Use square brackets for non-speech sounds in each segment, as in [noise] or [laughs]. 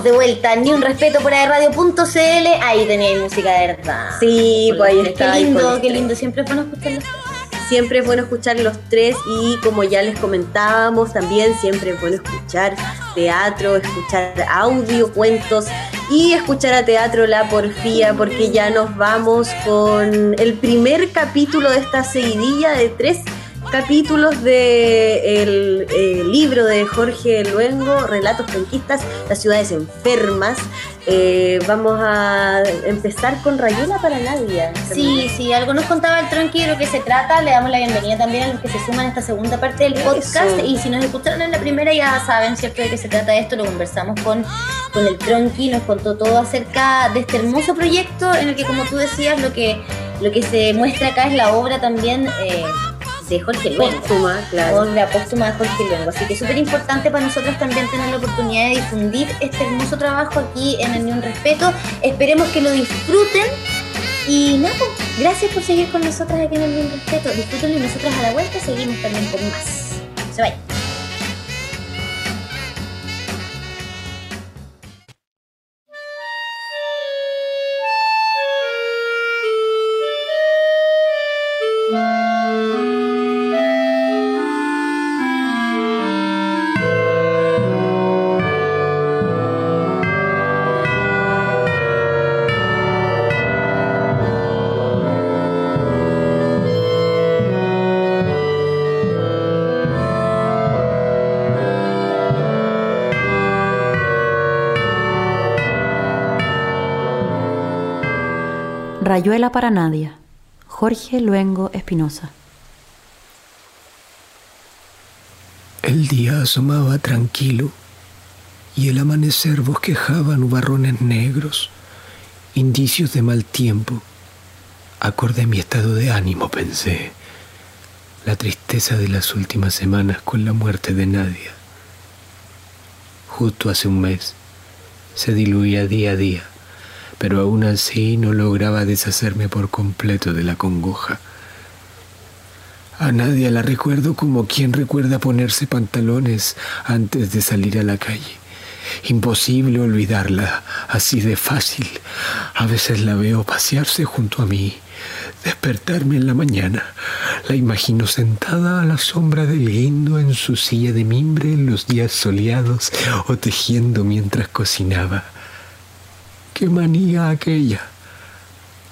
estamos de vuelta. Ni un respeto por radio.cl. Ahí tenéis música de verdad. Sí, pues ahí está. Qué lindo, con qué los lindo. Siempre es bueno escucharlo. Siempre es bueno escuchar los tres y como ya les comentábamos, también siempre es bueno escuchar teatro, escuchar audio, cuentos y escuchar a Teatro La Porfía porque ya nos vamos con el primer capítulo de esta seguidilla de tres capítulos del libro de Jorge Luengo, Relatos Franquistas, las ciudades enfermas. Eh, vamos a empezar con Rayuela para Nadia. Sí, sí, algo nos contaba el Tronqui de lo que se trata. Le damos la bienvenida también a los que se suman a esta segunda parte del podcast. Eso. Y si nos escucharon en la primera, ya saben, ¿cierto?, de qué se trata esto. Lo conversamos con, con el Tronqui, nos contó todo acerca de este hermoso proyecto en el que, como tú decías, lo que, lo que se muestra acá es la obra también eh, de Jorge Luengo. Póstuma, claro. Obra póstuma de Jorge Luengo. Así que es súper importante para nosotros también tener la oportunidad de difundir este hermoso trabajo aquí en el Ni Un Respeto. Esperemos que lo disfruten. Y nada, pues, gracias por seguir con nosotras aquí en el Ni Un Respeto. Disfrútenlo y nosotras a la vuelta seguimos también con más. Se vayan. Rayuela para Nadia. Jorge Luengo Espinosa. El día asomaba tranquilo y el amanecer bosquejaba nubarrones negros, indicios de mal tiempo. Acordé mi estado de ánimo, pensé. La tristeza de las últimas semanas con la muerte de Nadia. Justo hace un mes se diluía día a día, pero aún así no lograba deshacerme por completo de la congoja. A Nadia la recuerdo como quien recuerda ponerse pantalones antes de salir a la calle. Imposible olvidarla, así de fácil. A veces la veo pasearse junto a mí, despertarme en la mañana. La imagino sentada a la sombra del guindo en su silla de mimbre en los días soleados o tejiendo mientras cocinaba. ¡Qué manía aquella!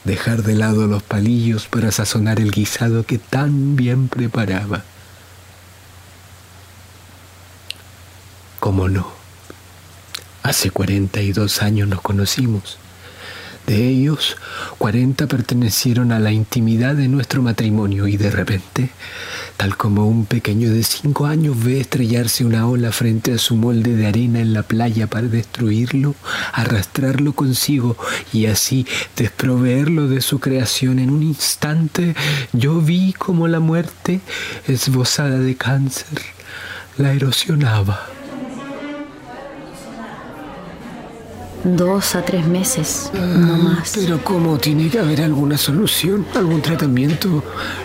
dejar de lado los palillos para sazonar el guisado que tan bien preparaba. ¿Cómo no? Hace 42 años nos conocimos. De ellos, 40 pertenecieron a la intimidad de nuestro matrimonio y de repente, tal como un pequeño de 5 años ve estrellarse una ola frente a su molde de arena en la playa para destruirlo, arrastrarlo consigo y así desproveerlo de su creación en un instante, yo vi como la muerte, esbozada de cáncer, la erosionaba. Dos a tres meses, no más. Pero ¿cómo tiene que haber alguna solución, algún tratamiento?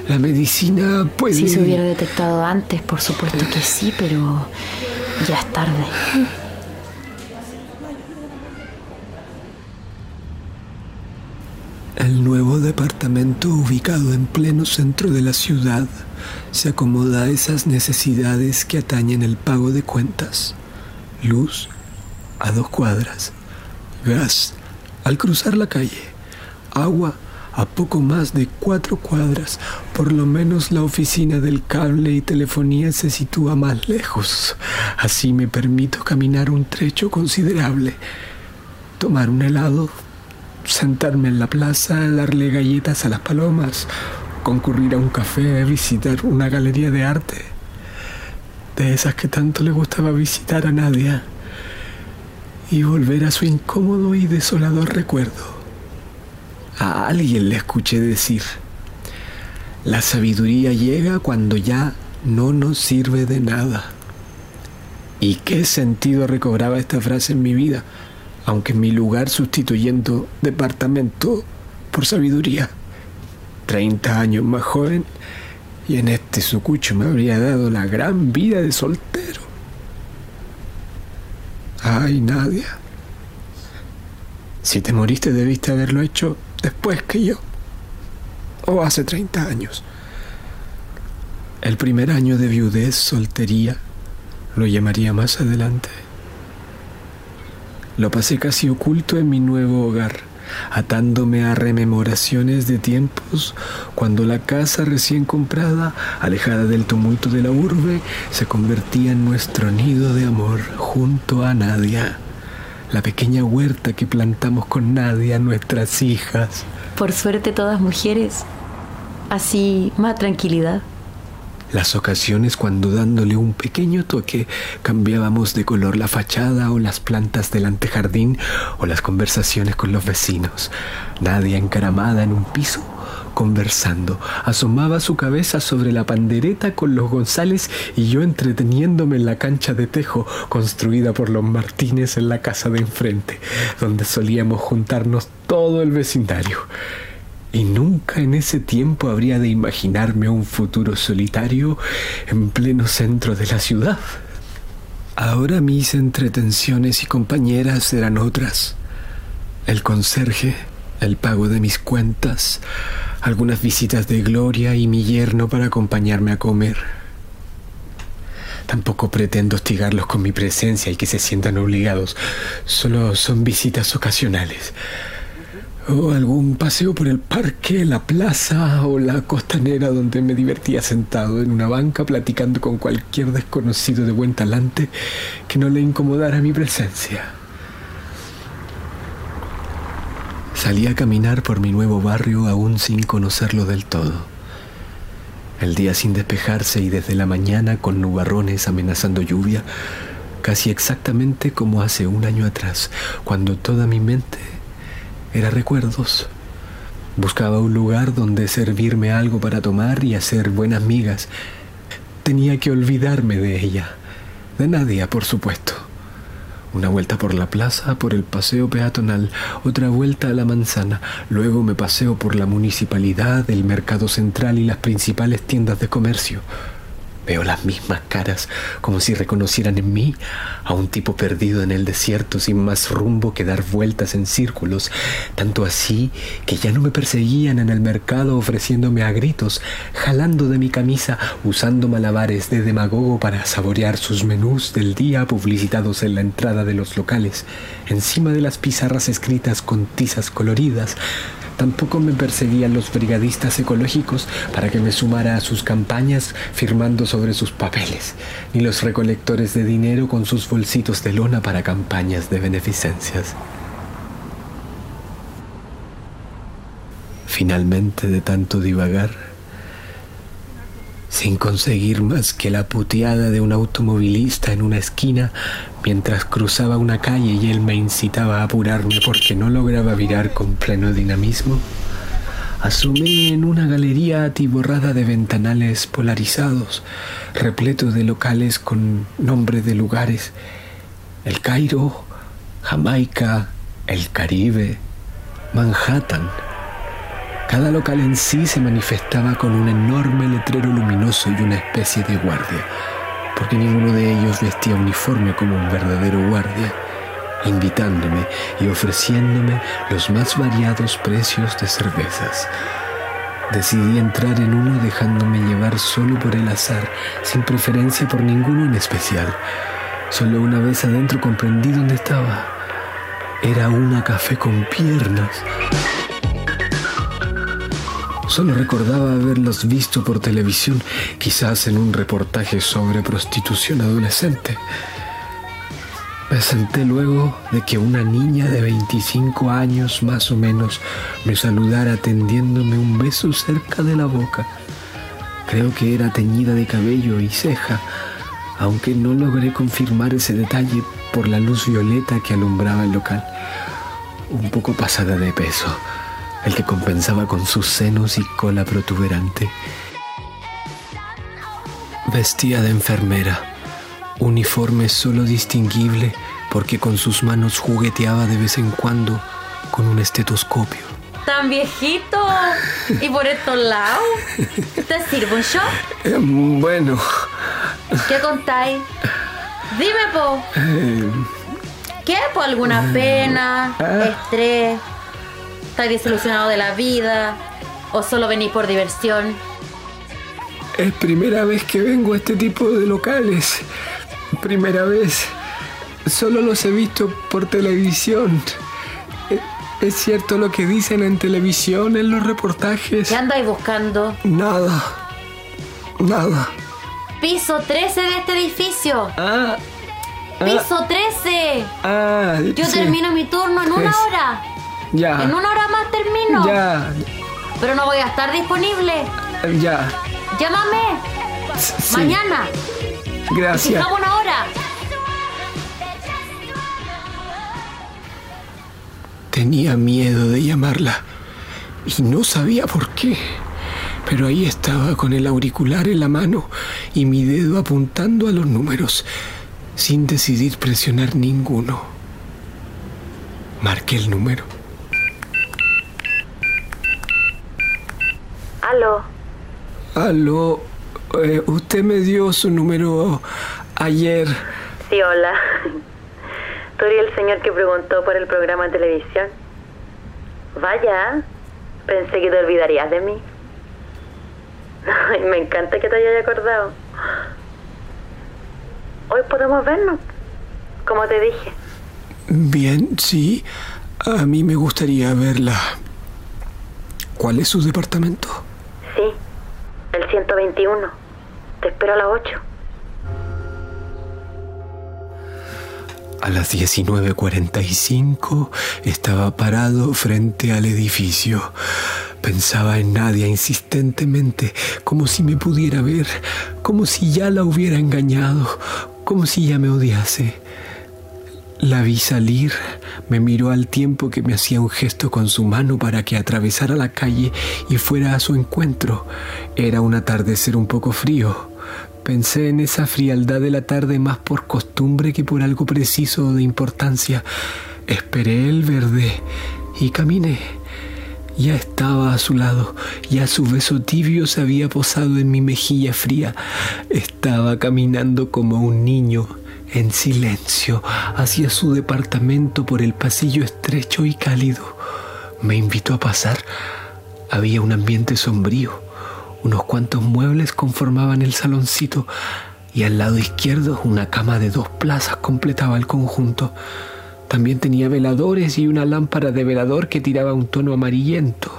La medicina puede... Si se hubiera detectado antes, por supuesto que sí, pero ya es tarde. El nuevo departamento ubicado en pleno centro de la ciudad se acomoda a esas necesidades que atañen el pago de cuentas. Luz a dos cuadras, gas al cruzar la calle, agua a poco más de cuatro cuadras. Por lo menos la oficina del cable y telefonía se sitúa más lejos. Así me permito caminar un trecho considerable, tomar un helado, sentarme en la plaza, darle galletas a las palomas, concurrir a un café, visitar una galería de arte, de esas que tanto le gustaba visitar a Nadia, y volver a su incómodo y desolador recuerdo. A alguien le escuché decir, la sabiduría llega cuando ya no nos sirve de nada. ¿Y qué sentido recobraba esta frase en mi vida? aunque en mi lugar sustituyendo departamento por sabiduría. Treinta años más joven y en este sucucho me habría dado la gran vida de soltero. Ay, Nadia, Si te moriste debiste haberlo hecho después que yo. O hace 30 años. El primer año de viudez, soltería, lo llamaría más adelante. Lo pasé casi oculto en mi nuevo hogar, atándome a rememoraciones de tiempos cuando la casa recién comprada, alejada del tumulto de la urbe, se convertía en nuestro nido de amor junto a Nadia, la pequeña huerta que plantamos con Nadia, nuestras hijas. Por suerte todas mujeres. Así más tranquilidad las ocasiones cuando dándole un pequeño toque cambiábamos de color la fachada o las plantas del antejardín o las conversaciones con los vecinos. Nadie encaramada en un piso conversando. Asomaba su cabeza sobre la pandereta con los González y yo entreteniéndome en la cancha de tejo construida por los Martínez en la casa de enfrente, donde solíamos juntarnos todo el vecindario y nunca en ese tiempo habría de imaginarme un futuro solitario en pleno centro de la ciudad. Ahora mis entretenciones y compañeras eran otras. El conserje, el pago de mis cuentas, algunas visitas de Gloria y mi yerno para acompañarme a comer. Tampoco pretendo hostigarlos con mi presencia y que se sientan obligados. Solo son visitas ocasionales o algún paseo por el parque, la plaza o la costanera donde me divertía sentado en una banca platicando con cualquier desconocido de buen talante que no le incomodara mi presencia. Salí a caminar por mi nuevo barrio aún sin conocerlo del todo. El día sin despejarse y desde la mañana con nubarrones amenazando lluvia, casi exactamente como hace un año atrás, cuando toda mi mente era recuerdos. Buscaba un lugar donde servirme algo para tomar y hacer buenas migas. Tenía que olvidarme de ella, de Nadia, por supuesto. Una vuelta por la plaza, por el paseo peatonal, otra vuelta a la manzana, luego me paseo por la municipalidad, el mercado central y las principales tiendas de comercio. Veo las mismas caras, como si reconocieran en mí a un tipo perdido en el desierto sin más rumbo que dar vueltas en círculos, tanto así que ya no me perseguían en el mercado ofreciéndome a gritos, jalando de mi camisa, usando malabares de demagogo para saborear sus menús del día publicitados en la entrada de los locales, encima de las pizarras escritas con tizas coloridas, Tampoco me perseguían los brigadistas ecológicos para que me sumara a sus campañas firmando sobre sus papeles, ni los recolectores de dinero con sus bolsitos de lona para campañas de beneficencias. Finalmente, de tanto divagar, sin conseguir más que la puteada de un automovilista en una esquina mientras cruzaba una calle y él me incitaba a apurarme porque no lograba virar con pleno dinamismo, asumí en una galería atiborrada de ventanales polarizados, repleto de locales con nombre de lugares, el Cairo, Jamaica, el Caribe, Manhattan, cada local en sí se manifestaba con un enorme letrero luminoso y una especie de guardia, porque ninguno de ellos vestía uniforme como un verdadero guardia, invitándome y ofreciéndome los más variados precios de cervezas. Decidí entrar en uno dejándome llevar solo por el azar, sin preferencia por ninguno en especial. Solo una vez adentro comprendí dónde estaba. Era una café con piernas. Solo recordaba haberlos visto por televisión, quizás en un reportaje sobre prostitución adolescente. Me senté luego de que una niña de 25 años más o menos me saludara tendiéndome un beso cerca de la boca. Creo que era teñida de cabello y ceja, aunque no logré confirmar ese detalle por la luz violeta que alumbraba el local. Un poco pasada de peso el que compensaba con sus senos y cola protuberante. Vestía de enfermera, uniforme solo distinguible porque con sus manos jugueteaba de vez en cuando con un estetoscopio. ¡Tan viejito! ¿Y por estos lados? ¿Te sirvo yo? Eh, bueno. ¿Qué contáis? Dime, po. Eh, ¿Qué? ¿Por alguna pena? Ah. ¿Estrés? ¿Estás desilusionado de la vida? ¿O solo venís por diversión? Es primera vez que vengo a este tipo de locales. Primera vez. Solo los he visto por televisión. Eh, ¿Es cierto lo que dicen en televisión, en los reportajes? ¿Qué andáis buscando? Nada. Nada. Piso 13 de este edificio. Ah. ah, Piso 13. Ah, Yo sí. termino mi turno en una hora. Ya. En una hora más termino. Ya. Pero no voy a estar disponible. Ya. Llámame. Sí. Mañana. Gracias. Una hora. Tenía miedo de llamarla y no sabía por qué. Pero ahí estaba con el auricular en la mano y mi dedo apuntando a los números, sin decidir presionar ninguno. Marqué el número. Aló. Aló, eh, usted me dio su número ayer. Sí, hola. ¿Tú eres el señor que preguntó por el programa de televisión? Vaya, pensé que te olvidarías de mí. Ay, me encanta que te hayas acordado. Hoy podemos vernos, como te dije. Bien, sí, a mí me gustaría verla. ¿Cuál es su departamento? Sí, el 121. Te espero a las 8. A las 19.45 estaba parado frente al edificio. Pensaba en Nadia insistentemente, como si me pudiera ver, como si ya la hubiera engañado, como si ya me odiase. La vi salir, me miró al tiempo que me hacía un gesto con su mano para que atravesara la calle y fuera a su encuentro. Era un atardecer un poco frío. Pensé en esa frialdad de la tarde más por costumbre que por algo preciso o de importancia. Esperé el verde y caminé. Ya estaba a su lado, ya su beso tibio se había posado en mi mejilla fría. Estaba caminando como un niño, en silencio, hacia su departamento por el pasillo estrecho y cálido. Me invitó a pasar. Había un ambiente sombrío. Unos cuantos muebles conformaban el saloncito y al lado izquierdo una cama de dos plazas completaba el conjunto. También tenía veladores y una lámpara de velador que tiraba un tono amarillento.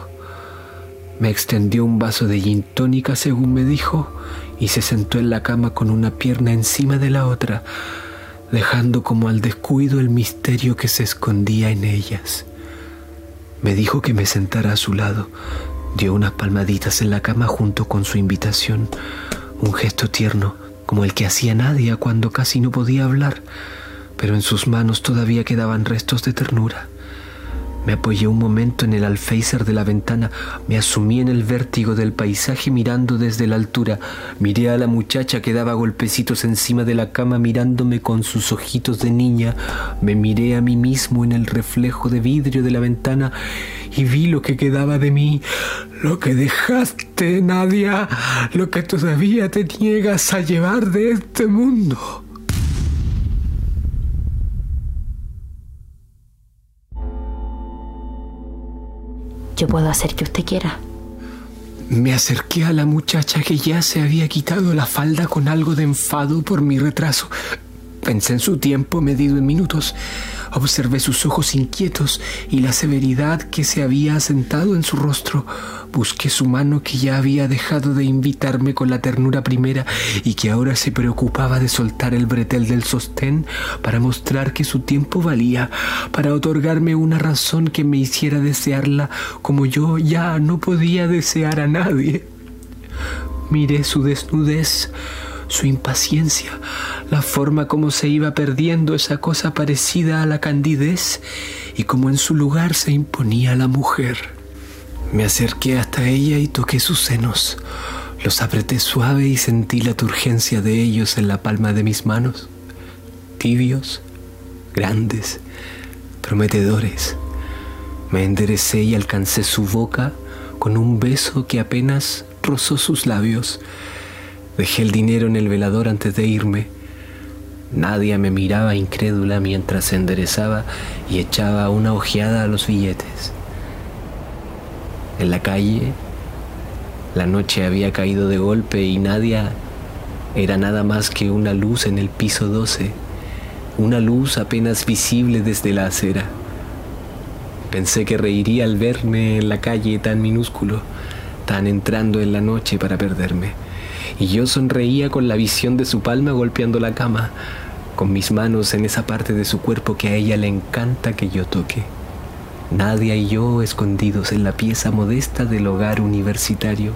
Me extendió un vaso de gin tónica según me dijo y se sentó en la cama con una pierna encima de la otra, dejando como al descuido el misterio que se escondía en ellas. Me dijo que me sentara a su lado, dio unas palmaditas en la cama junto con su invitación, un gesto tierno como el que hacía Nadia cuando casi no podía hablar, pero en sus manos todavía quedaban restos de ternura. Me apoyé un momento en el alféizar de la ventana, me asumí en el vértigo del paisaje mirando desde la altura, miré a la muchacha que daba golpecitos encima de la cama mirándome con sus ojitos de niña, me miré a mí mismo en el reflejo de vidrio de la ventana y vi lo que quedaba de mí, lo que dejaste, Nadia, lo que todavía te niegas a llevar de este mundo. Yo puedo hacer que usted quiera. Me acerqué a la muchacha que ya se había quitado la falda con algo de enfado por mi retraso. Pensé en su tiempo medido en minutos. Observé sus ojos inquietos y la severidad que se había asentado en su rostro. Busqué su mano que ya había dejado de invitarme con la ternura primera y que ahora se preocupaba de soltar el bretel del sostén para mostrar que su tiempo valía, para otorgarme una razón que me hiciera desearla como yo ya no podía desear a nadie. Miré su desnudez, su impaciencia, la forma como se iba perdiendo esa cosa parecida a la candidez y como en su lugar se imponía la mujer. Me acerqué hasta ella y toqué sus senos. Los apreté suave y sentí la turgencia de ellos en la palma de mis manos. Tibios, grandes, prometedores. Me enderecé y alcancé su boca con un beso que apenas rozó sus labios. Dejé el dinero en el velador antes de irme. Nadia me miraba incrédula mientras se enderezaba y echaba una ojeada a los billetes. En la calle, la noche había caído de golpe y Nadia era nada más que una luz en el piso 12, una luz apenas visible desde la acera. Pensé que reiría al verme en la calle tan minúsculo, tan entrando en la noche para perderme. Y yo sonreía con la visión de su palma golpeando la cama, con mis manos en esa parte de su cuerpo que a ella le encanta que yo toque. Nadia y yo escondidos en la pieza modesta del hogar universitario,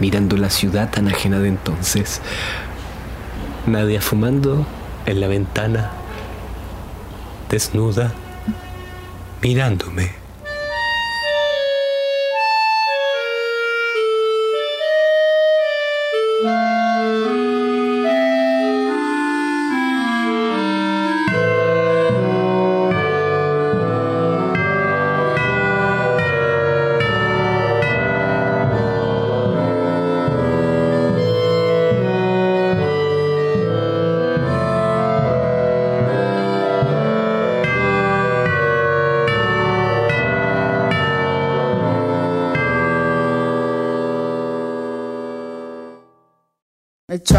mirando la ciudad tan ajena de entonces. Nadia fumando en la ventana, desnuda, mirándome.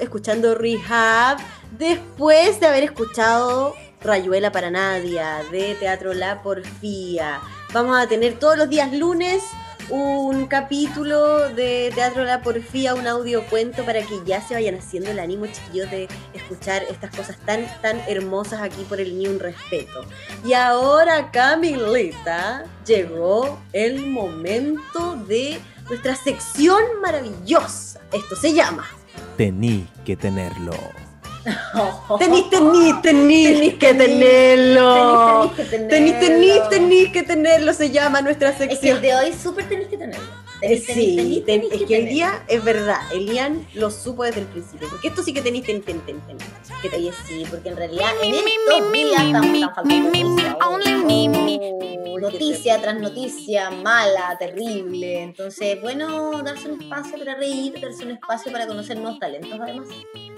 Escuchando Rehab después de haber escuchado Rayuela para Nadia de Teatro La Porfía. Vamos a tener todos los días lunes un capítulo de Teatro La Porfía, un audio cuento para que ya se vayan haciendo el ánimo, chiquillos, de escuchar estas cosas tan, tan hermosas aquí por el Ni Un Respeto. Y ahora, Camilita, llegó el momento de nuestra sección maravillosa. Esto se llama. Tení que tenerlo. Tenís, tenís, tenís que tenerlo. Tenís, tenís, tenís que tenerlo, se llama nuestra Es que el sección. de hoy súper tenés que tenerlo. Eh, Sí, tenís, ten- tenís es que hoy día es verdad, Elian lo supo desde el principio, porque esto sí que tenéis, ten, ten, ten, ten. Que te- sí, porque en realidad en estos días estamos faltando noticias. Oh, Noticia tras noticia, mala, terrible. Entonces, bueno, darse un espacio para reír, darse un espacio para conocer nuevos talentos, además.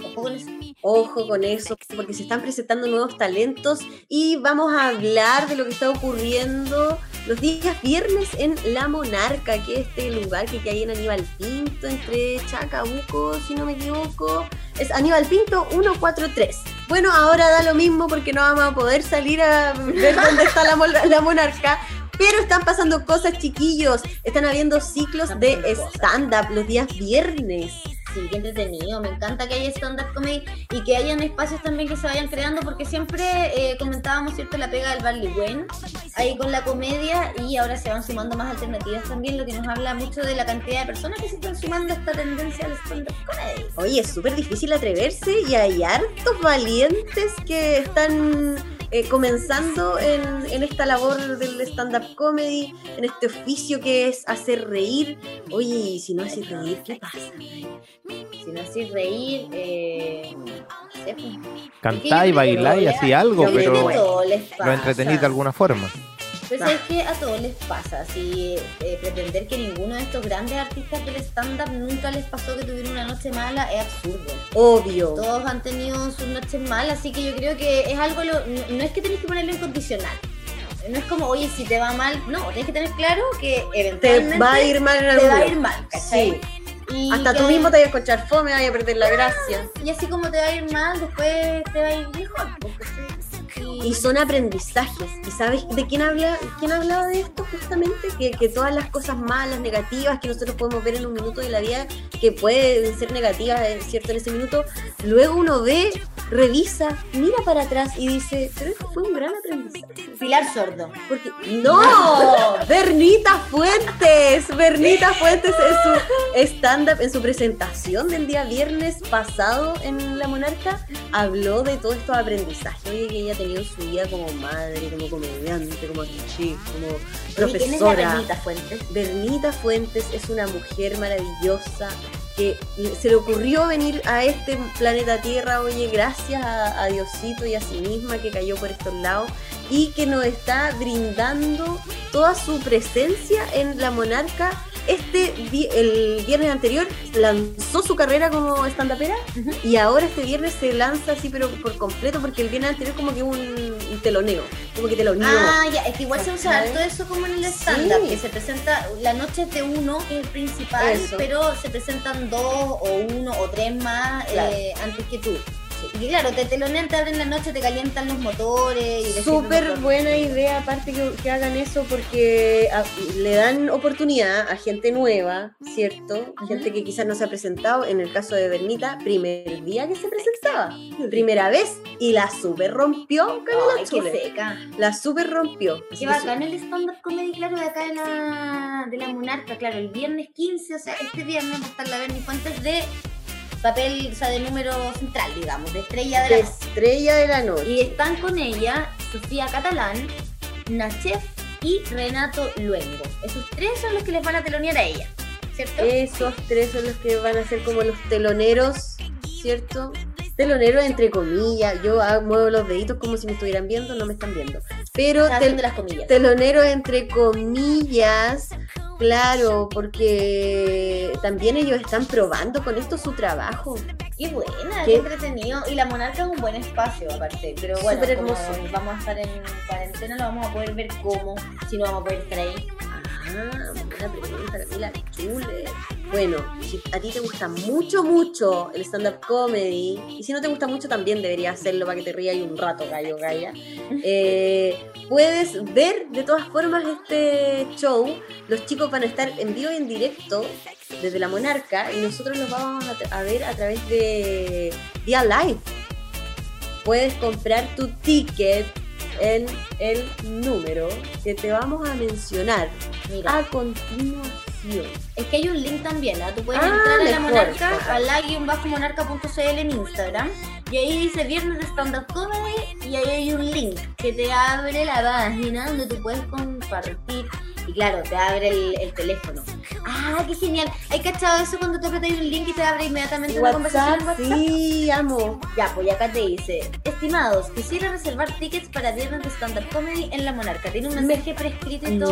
Ojo con eso. Ojo con eso, porque se están presentando nuevos talentos y vamos a hablar de lo que está ocurriendo los días viernes en La Monarca, que es este lugar que, hay en Aníbal Pinto, entre Chacabuco, si no me equivoco. Es Aníbal Pinto 143. Bueno, ahora da lo mismo porque no vamos a poder salir a ver [laughs] dónde está la, la Monarca. Pero están pasando cosas, chiquillos. Están habiendo ciclos de stand-up los días viernes. Sí, qué entretenido. Me encanta que haya stand-up comedy y que hayan espacios también que se vayan creando, porque siempre eh, comentábamos, ¿cierto?, la pega del Barley Wen ahí con la comedia y ahora se van sumando más alternativas también, lo que nos habla mucho de la cantidad de personas que se están sumando a esta tendencia al stand-up comedy. Oye, es súper difícil atreverse y hay hartos valientes que están eh, comenzando en, en esta labor del stand-up comedy, en este oficio que es hacer reír. Oye, si no haces reír, ¿qué pasa? Si no así reír, eh, no sé, pues. Cantá y bailá y así algo, pero lo entretenís de alguna forma. Pero es que a todos les pasa, si eh, pretender que ninguno de estos grandes artistas del stand-up nunca les pasó que tuvieron una noche mala es absurdo. Obvio. Todos han tenido sus noches malas, así que yo creo que es algo, lo- no, no es que tenés que ponerlo en condicional. No es como, oye, si te va mal, no, tenés que tener claro que Te eventualmente va a ir mal en te va a ir mal, ¿cachai? Sí. Y Hasta tú mismo te vas a escuchar fome, vas a perder la gracia. Y así como te va a ir mal, después te va a ir mejor. pues. Y son aprendizajes. ¿Y sabes de quién habla quién hablaba de esto justamente? Que, que todas las cosas malas, negativas que nosotros podemos ver en un minuto de la vida, que pueden ser negativas, eh, ¿cierto? En ese minuto, luego uno ve, revisa, mira para atrás y dice, pero esto fue un gran aprendizaje. Pilar Sordo. Porque, ¡No! [laughs] Bernita Fuentes. Bernita Fuentes en su stand-up, en su presentación del día viernes pasado en La Monarca, habló de todos estos aprendizajes que ella ha tenido en su vida como madre, como comediante, como actriz, como Oye, ¿Quién es la profesora. Bernita Fuentes? Bernita Fuentes es una mujer maravillosa que se le ocurrió venir a este planeta Tierra, oye, gracias a, a Diosito y a sí misma que cayó por estos lados y que nos está brindando toda su presencia en la monarca. Este el viernes anterior lanzó su carrera como stand-upera y ahora este viernes se lanza así pero por completo porque el viernes anterior como que un, un teloneo, como que teloneó. Ah, ya, es que igual se usa harto eso como en el stand-up, Sí. que se presenta, la noche de uno, que es el principal, Eso. pero se presentan dos o uno o tres más Claro. eh, antes que tú. Y claro, te telonean, te abren la noche, te calientan los motores. y Súper buena idea, aparte que, que hagan eso porque a- le dan oportunidad a gente nueva, ¿cierto? Gente que quizás no se ha presentado, en el caso de Bernita, primer día que se presentaba, primera vez, y la super rompió Camila Ay, qué Chule. seca. La super rompió. Qué bacán el stand-up comedy, claro, de acá de la, de la Monarca, claro, el viernes 15, o sea, este viernes va a estar la Bernie Fuentes de papel, o sea, de número central, digamos, de estrella de la estrella de la noche. Y están con ella Sofía Catalán, Nachef y Renato Luengo. Esos tres son los que les van a telonear a ella, ¿cierto? Esos tres son los que van a ser como los teloneros, ¿cierto? Teloneros entre comillas. Yo hago- muevo los deditos como si me estuvieran viendo, no me están viendo. Pero tel- las comillas. teloneros entre comillas, claro, porque también ellos están probando con esto su trabajo. Qué buena, Qué- qué entretenido. Y la Monarca es un buen espacio, aparte. Pero bueno, Súper como hermoso. vamos a estar en cuarentena, no vamos a poder ver cómo, si no vamos a poder estar ahí. Ah, pregunta, Camila Chule. Bueno, si a ti te gusta mucho, mucho el stand-up comedy, y si no te gusta mucho también deberías hacerlo para que te rías un rato, gallo, galla, eh, puedes ver de todas formas este show. Los chicos van a estar en vivo y en directo desde la Monarca y nosotros los vamos a, ver a través de Via Live. Puedes comprar tu ticket en el número que te vamos a mencionar Mira, a continuación. es que hay un link también, ¿ah? Tú puedes Ah, entrar a la monarca, Ajá. a la-monarca.cl en Instagram, y ahí dice Viernes de Stand Up Comedy, y ahí hay un link que te abre la página donde tú puedes compartir. Y claro, te abre el, el teléfono. ¡Ah, qué genial! ¿Hay cachado eso cuando te apretas un link y te abre inmediatamente una conversación WhatsApp, en WhatsApp? sí, amo. Ya, pues acá te dice, estimados, quisiera reservar tickets para viernes de stand-up comedy en La Monarca. Tiene un mensaje prescrito y todo.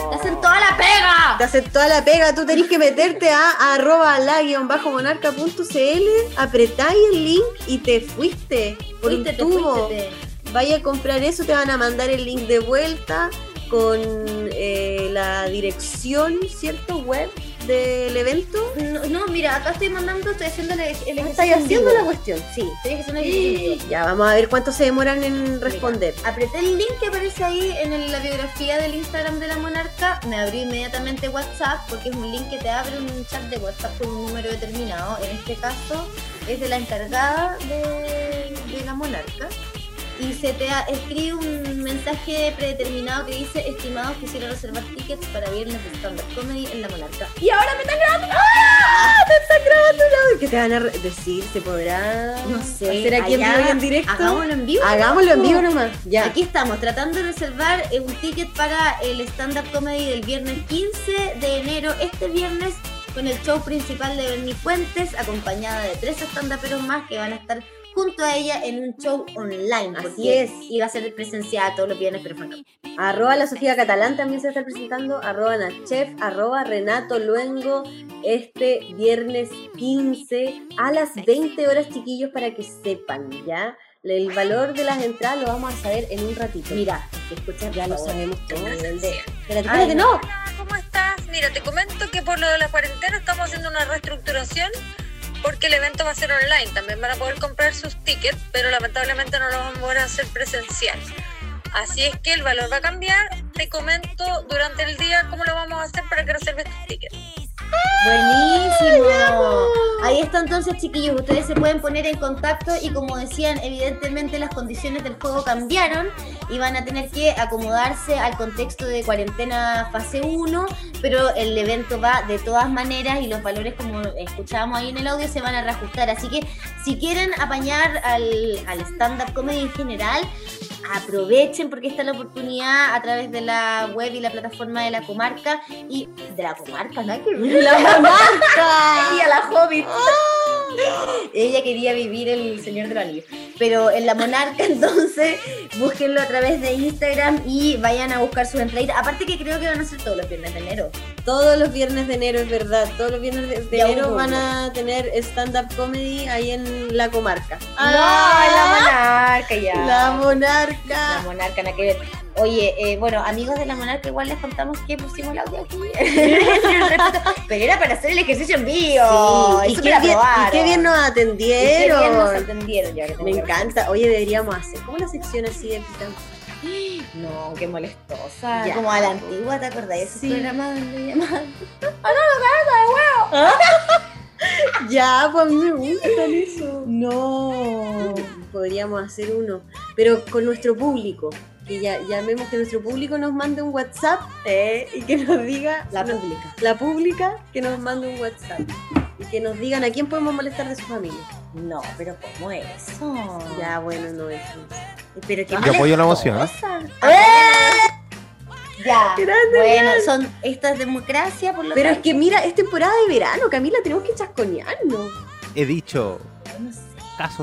No. ¡Te hacen toda la pega! Te hacen toda la pega, tú tenés que meterte a arroba la monarca.cl, apretáis el link y te fuiste por Fuiste, un te tubo. fuiste, Vaya a comprar eso, te van a mandar el link de vuelta con eh, la dirección, ¿cierto? Web del evento. No, no, mira, acá estoy mandando, estoy haciendo el, el ejercicio ¿Estáis en haciendo la cuestión? Sí, estoy haciendo el. Ya, vamos a ver cuánto se demoran en responder. Mira, apreté el link que aparece ahí en el- la biografía del Instagram de la monarca, me abrí inmediatamente WhatsApp porque es un link que te abre un chat de WhatsApp con un número determinado. En este caso es de la encargada de, de la monarca. Y se te escribe un mensaje predeterminado que dice, estimados, quisiera reservar tickets para viernes de stand-up comedy en la monarca. Y ahora me están grabando. ¡Ah! ¡Te están grabando! ¿no? ¿Qué te van a decir? ¿Se podrá No sé. hacer aquí en vivo y en directo? Hagámoslo en vivo. Hagámoslo en vivo nomás. Ya. Aquí estamos, tratando de reservar eh, un ticket para el stand-up comedy del viernes 15 de enero, este viernes, con el show principal de Bernie Fuentes, acompañada de tres stand-uperos más que van a estar junto a ella en un show online. Así es. Y va a ser presenciada todos los viernes, pero fue acá. Arroba la Sofía Catalán también se va a estar presentando. Arroba Nachef. Arroba Renato Luengo. Este viernes 15 a las 20 horas, chiquillos, para que sepan, ¿ya? El valor de las entradas lo vamos a saber en un ratito. Mira, escucha, ya lo sabemos todo. Espérate, espérate, no. Hola, ¿cómo estás? Mira, te comento que por lo de la cuarentena estamos haciendo una reestructuración porque el evento va a ser online. También van a poder comprar sus tickets, pero lamentablemente no lo vamos a poder hacer presencial. Así es que el valor va a cambiar. Te comento durante el día cómo lo vamos a hacer para que reserves tus tickets. Buenísimo. Ahí está entonces, chiquillos. Ustedes se pueden poner en contacto y como decían, evidentemente las condiciones del juego cambiaron y van a tener que acomodarse al contexto de cuarentena fase 1, pero el evento va de todas maneras y los valores, como escuchábamos ahí en el audio, se van a reajustar. Así que si quieren apañar al, al stand-up comedy en general, aprovechen porque está la oportunidad a través de la web y la plataforma de la comarca y de la comarca, ¿no? Que [laughs] ¡La monarca! Ella, la hobbit. [laughs] Ella quería vivir el Señor de los Anillos. Pero en la monarca, [laughs] entonces, búsquenlo a través de Instagram y vayan a buscar sus entraditas. Aparte que creo que van a ser todos los viernes de enero. Todos los viernes de enero, es verdad. Todos los viernes de, enero van a tener stand-up comedy ahí en la comarca. ¡No! La monarca ya. La La monarca. monarca, que ver. Oye, eh, bueno, amigos de la monarca, igual les contamos que pusimos el audio aquí. [laughs] Pero era para hacer el ejercicio en vivo. Sí, y, qué bien, y probaron. qué bien nos Y qué atendieron. bien nos atendieron ya Me que encanta. Oye, deberíamos hacer como una sección así de. No, qué molestosa. Ya. Como a la antigua, ¿te acordás? de Esos Sí. programas donde llamaban. [laughs] Ya, pues a mí me gustan [laughs] eso. No. Podríamos hacer uno, pero con nuestro público. Que ya llamemos que nuestro público nos mande un WhatsApp eh, y que nos diga La no, pública. la pública que nos mande un WhatsApp y que nos digan a quién podemos molestar de su familia. No, pero ¿cómo es eso? Ya, bueno, no es. Pero qué Yo apoyo la moción, ¿eh? ¡Eh! Ya. Grande, Bueno, son estas democracia por lo Pero es que mira, es temporada de verano, Camila, tenemos que chasconearnos. He dicho No sé.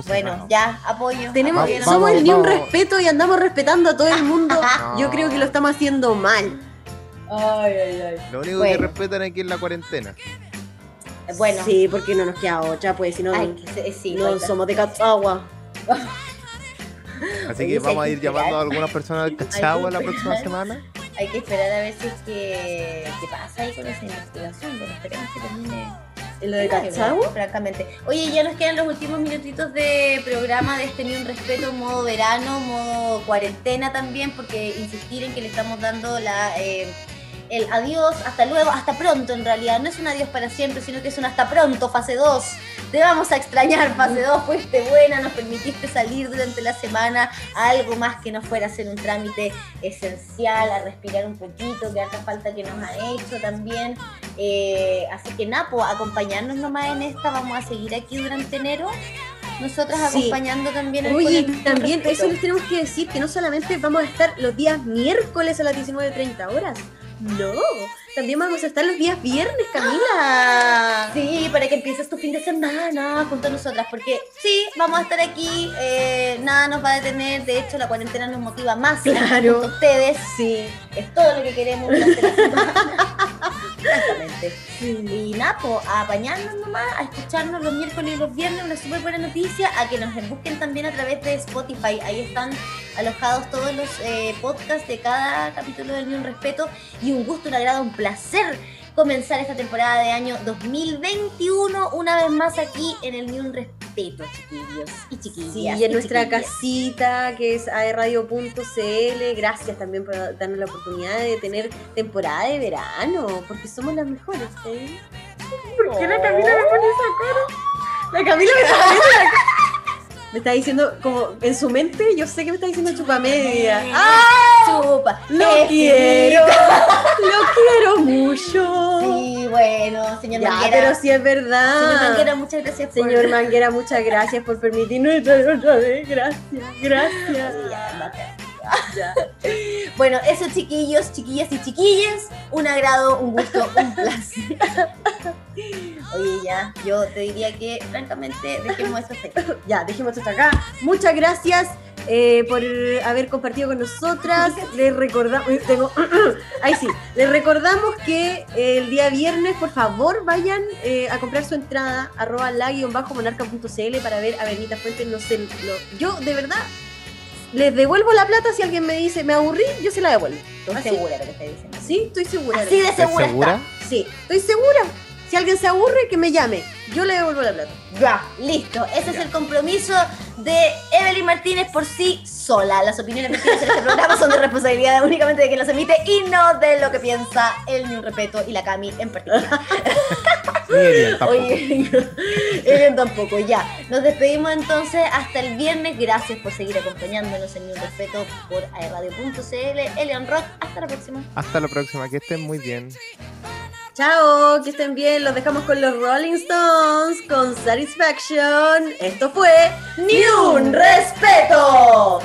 Bueno, cerrado. ya, apoyo. Tenemos, apoyo. Vamos, somos el ni un respeto y andamos respetando a todo el mundo. [laughs] No. Yo creo que lo estamos haciendo mal. Ay, ay, ay. Lo único Bueno. que respetan aquí es la cuarentena. Bueno. Sí, porque no nos queda otra, pues si no, Ay, que se- sí, no somos de Cachagua. Así que vamos a ir que llamando a algunas personas del Cachagua la que próxima semana. Hay que esperar a ver si es que qué pasa ahí con esa investigación, pero esperemos que termine ¿En lo de Cachagua? Francamente. Oye, ya nos quedan los últimos minutitos de programa de este Ni un Respeto, modo verano, modo cuarentena también, porque insistir en que le estamos dando la, eh, el adiós, hasta luego, hasta pronto en realidad. No es un adiós para siempre, sino que es un hasta pronto, fase 2. Te vamos a extrañar, fase 2, fuiste buena, nos permitiste salir durante la semana a algo más que no fuera a hacer un trámite esencial, a respirar un poquito, que harta falta que nos ha hecho también. Eh, así que Napo, acompañarnos nomás en esta, vamos a seguir aquí durante enero. Nosotras Sí. acompañando también el Oye, también eso les tenemos que decir que no solamente vamos a estar los días miércoles a las 19.30 horas. No, también vamos a estar los días viernes, Camila. Sí, para que empieces tu fin de semana junto a nosotras, porque sí, vamos a estar aquí, eh, nada nos va a detener, de hecho la cuarentena nos motiva más Claro. junto a ustedes, Sí. es todo lo que queremos durante la semana. [laughs] Exactamente. Y nada, po, a apañarnos nomás, a escucharnos los miércoles y los viernes, una súper buena noticia, a que nos busquen también a través de Spotify. Ahí están alojados todos los eh, podcasts de cada capítulo del Ni Un Respeto. Y un gusto, un agrado, un placer comenzar esta temporada de año 2021 una vez más aquí en el Ni Un Respeto, chiquillos y chiquillas. Sí, y en nuestra chiquillas. casita que es aerradio.cl, gracias también por darnos la oportunidad de tener temporada de verano, porque somos las mejores. ¿sí? ¿Por qué la Camila me pone esa cara? La Camila me poniendo la cara. Me está diciendo, como en su mente, yo sé que me está diciendo chupamedia. ¡Ah! Chupa. ¡Lo quiero! [laughs] ¡Lo quiero mucho! Sí, bueno, señor ya, Manguera. pero sí es verdad. Señor Manguera, muchas gracias por... Señor Manguera, muchas gracias por permitirnos entrar otra vez. Gracias, gracias. Ya, basta. Ya. Bueno, eso chiquillos, chiquillas y chiquilles, un agrado, un gusto, un placer. Oye, ya, yo te diría que, francamente, dejemos esto hasta aquí. Ya, dejemos esto acá. Muchas gracias eh, por haber compartido con nosotras. Les recordamos, tengo, [clears throat] ahí sí, les recordamos que el día viernes, por favor, vayan eh, a comprar su entrada, arroba la-monarca.cl para ver a Benita Fuentes. No sé, yo de verdad les devuelvo la plata si alguien me dice me aburrí, yo se la devuelvo. Estoy Así- segura de lo que estoy diciendo. Sí, estoy segura. Así de ¿Estás segura, segura? Sí, estoy segura. Si alguien se aburre, que me llame. Yo le devuelvo la plata. Ya, listo. Ese es el compromiso de Evelyn Martínez por sí sola. Las opiniones vertidas en este programa son de responsabilidad únicamente de quien las emite y no de lo que piensa el Ni Un Respeto y la Cami en particular. Elian tampoco. Oye, [laughs] Elian tampoco, ya. Nos despedimos entonces hasta el viernes. Gracias por seguir acompañándonos en Ni Un Respeto por aerradio.cl. Elian Rock, hasta la próxima. Hasta la próxima, que estén muy bien. Chao, que estén bien. Los dejamos con los Rolling Stones, con Satisfaction. Esto fue ¡Ni un respeto!